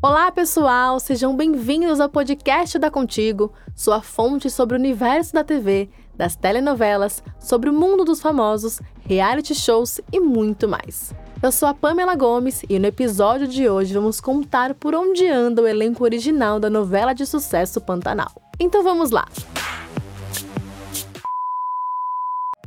Olá, pessoal! Sejam bem-vindos ao podcast da Contigo, sua fonte sobre o universo da TV, das telenovelas, sobre o mundo dos famosos, reality shows e muito mais. Eu sou a Pamela Gomes e no episódio de hoje vamos contar por onde anda o elenco original da novela de sucesso Pantanal. Então vamos lá!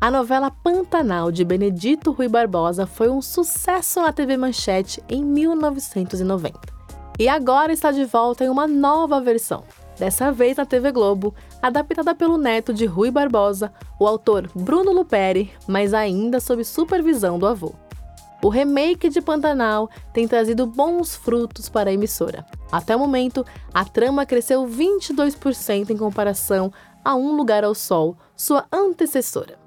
A novela Pantanal de Benedito Rui Barbosa foi um sucesso na TV Manchete em 1990 e agora está de volta em uma nova versão. Dessa vez na TV Globo, adaptada pelo neto de Rui Barbosa, o autor Bruno Luperi, mas ainda sob supervisão do avô. O remake de Pantanal tem trazido bons frutos para a emissora. Até o momento, a trama cresceu 22% em comparação a Um Lugar ao Sol, sua antecessora.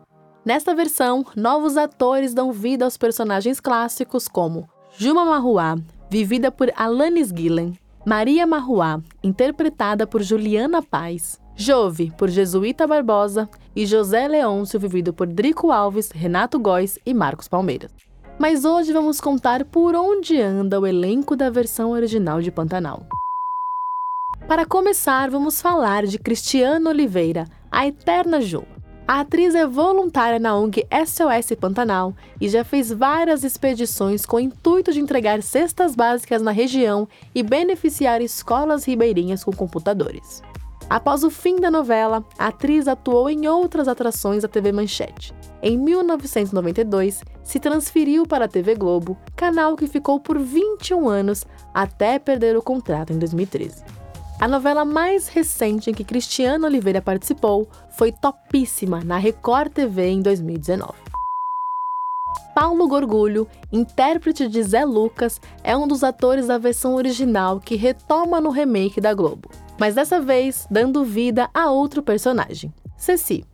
Nesta versão, novos atores dão vida aos personagens clássicos como Juma Marruá, vivida por Alanis Gillen, Maria Marruá, interpretada por Juliana Paz, Jove, por Jesuíta Barbosa, e José Leôncio, vivido por Drico Alves, Renato Góes e Marcos Palmeiras. Mas hoje vamos contar por onde anda o elenco da versão original de Pantanal. Para começar, vamos falar de Cristiano Oliveira, a Eterna Ju. A atriz é voluntária na ONG SOS Pantanal e já fez várias expedições com o intuito de entregar cestas básicas na região e beneficiar escolas ribeirinhas com computadores. Após o fim da novela, a atriz atuou em outras atrações da TV Manchete. Em 1992, se transferiu para a TV Globo, canal que ficou por 21 anos até perder o contrato em 2013. A novela mais recente em que Cristiano Oliveira participou foi topíssima na Record TV em 2019. Paulo Gorgulho, intérprete de Zé Lucas, é um dos atores da versão original que retoma no remake da Globo, mas dessa vez dando vida a outro personagem, Ceci.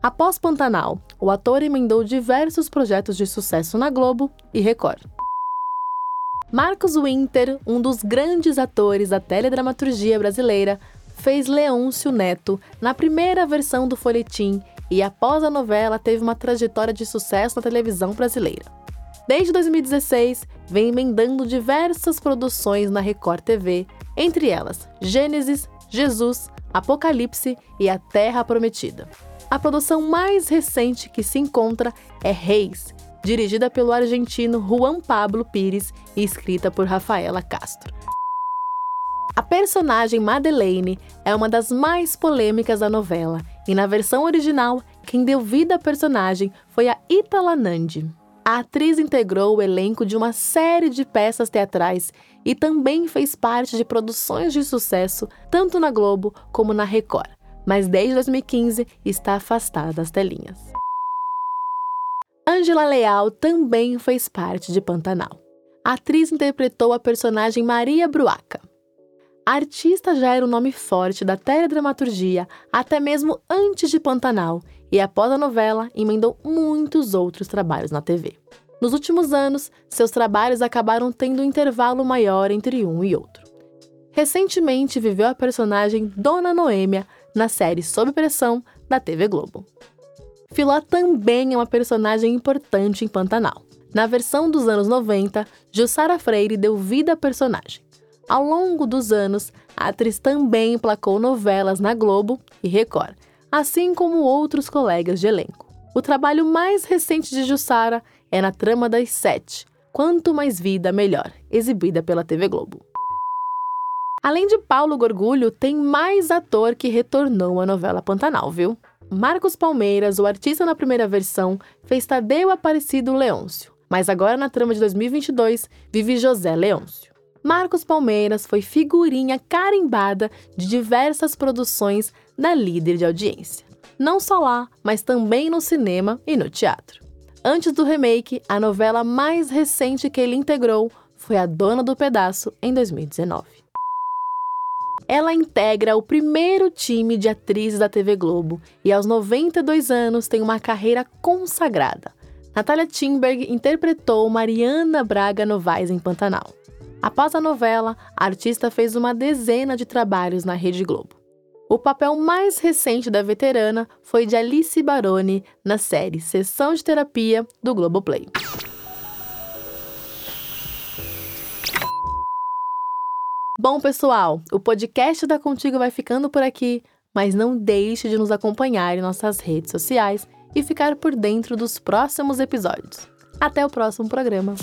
Após Pantanal, o ator emendou diversos projetos de sucesso na Globo e Record. Marcos Winter, um dos grandes atores da teledramaturgia brasileira, fez Leôncio Neto na primeira versão do folhetim e, após a novela, teve uma trajetória de sucesso na televisão brasileira. Desde 2016, vem emendando diversas produções na Record TV, entre elas Gênesis, Jesus, Apocalipse e A Terra Prometida. A produção mais recente que se encontra é Reis, dirigida pelo argentino Juan Pablo Pires e escrita por Rafaela Castro. A personagem Madeleine é uma das mais polêmicas da novela, e na versão original, quem deu vida à personagem foi a Itala Nandi. A atriz integrou o elenco de uma série de peças teatrais e também fez parte de produções de sucesso tanto na Globo como na Record, mas desde 2015 está afastada das telinhas. Angela Leal também fez parte de Pantanal. A atriz interpretou a personagem Maria Bruaca. A artista já era um nome forte da teledramaturgia até mesmo antes de Pantanal e após a novela emendou muitos outros trabalhos na TV. Nos últimos anos, seus trabalhos acabaram tendo um intervalo maior entre um e outro. Recentemente viveu a personagem Dona Noêmia na série Sob Pressão da TV Globo. Filó também é uma personagem importante em Pantanal. Na versão dos anos 90, Jussara Freire deu vida à personagem. Ao longo dos anos, a atriz também emplacou novelas na Globo e Record, assim como outros colegas de elenco. O trabalho mais recente de Jussara é na Trama das Sete, Quanto Mais Vida, Melhor, exibida pela TV Globo. Além de Paulo Gorgulho, tem mais ator que retornou à novela Pantanal, viu? Marcos Palmeiras, o artista na primeira versão, fez Tadeu Aparecido Leôncio, mas agora na trama de 2022 vive José Leôncio. Marcos Palmeiras foi figurinha carimbada de diversas produções da líder de audiência. Não só lá, mas também no cinema e no teatro. Antes do remake, a novela mais recente que ele integrou foi A Dona do Pedaço, em 2019. Ela integra o primeiro time de atrizes da TV Globo e, aos 92 anos, tem uma carreira consagrada. Natália Timberg interpretou Mariana Braga Novaes em Pantanal. Após a novela, a artista fez uma dezena de trabalhos na Rede Globo. O papel mais recente da veterana foi de Alice Baroni na série Sessão de Terapia do Globoplay. Bom, pessoal, o podcast da Contigo vai ficando por aqui, mas não deixe de nos acompanhar em nossas redes sociais e ficar por dentro dos próximos episódios. Até o próximo programa.